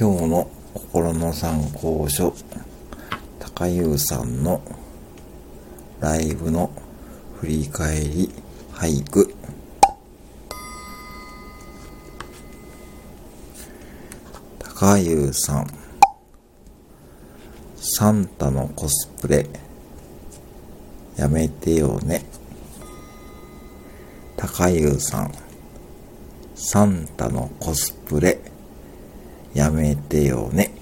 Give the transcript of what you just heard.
今日の心の参考書、高優さんのライブの振り返り俳句。高優さん、サンタのコスプレ、やめてよね。高優さん、サンタのコスプレ、やめてよね。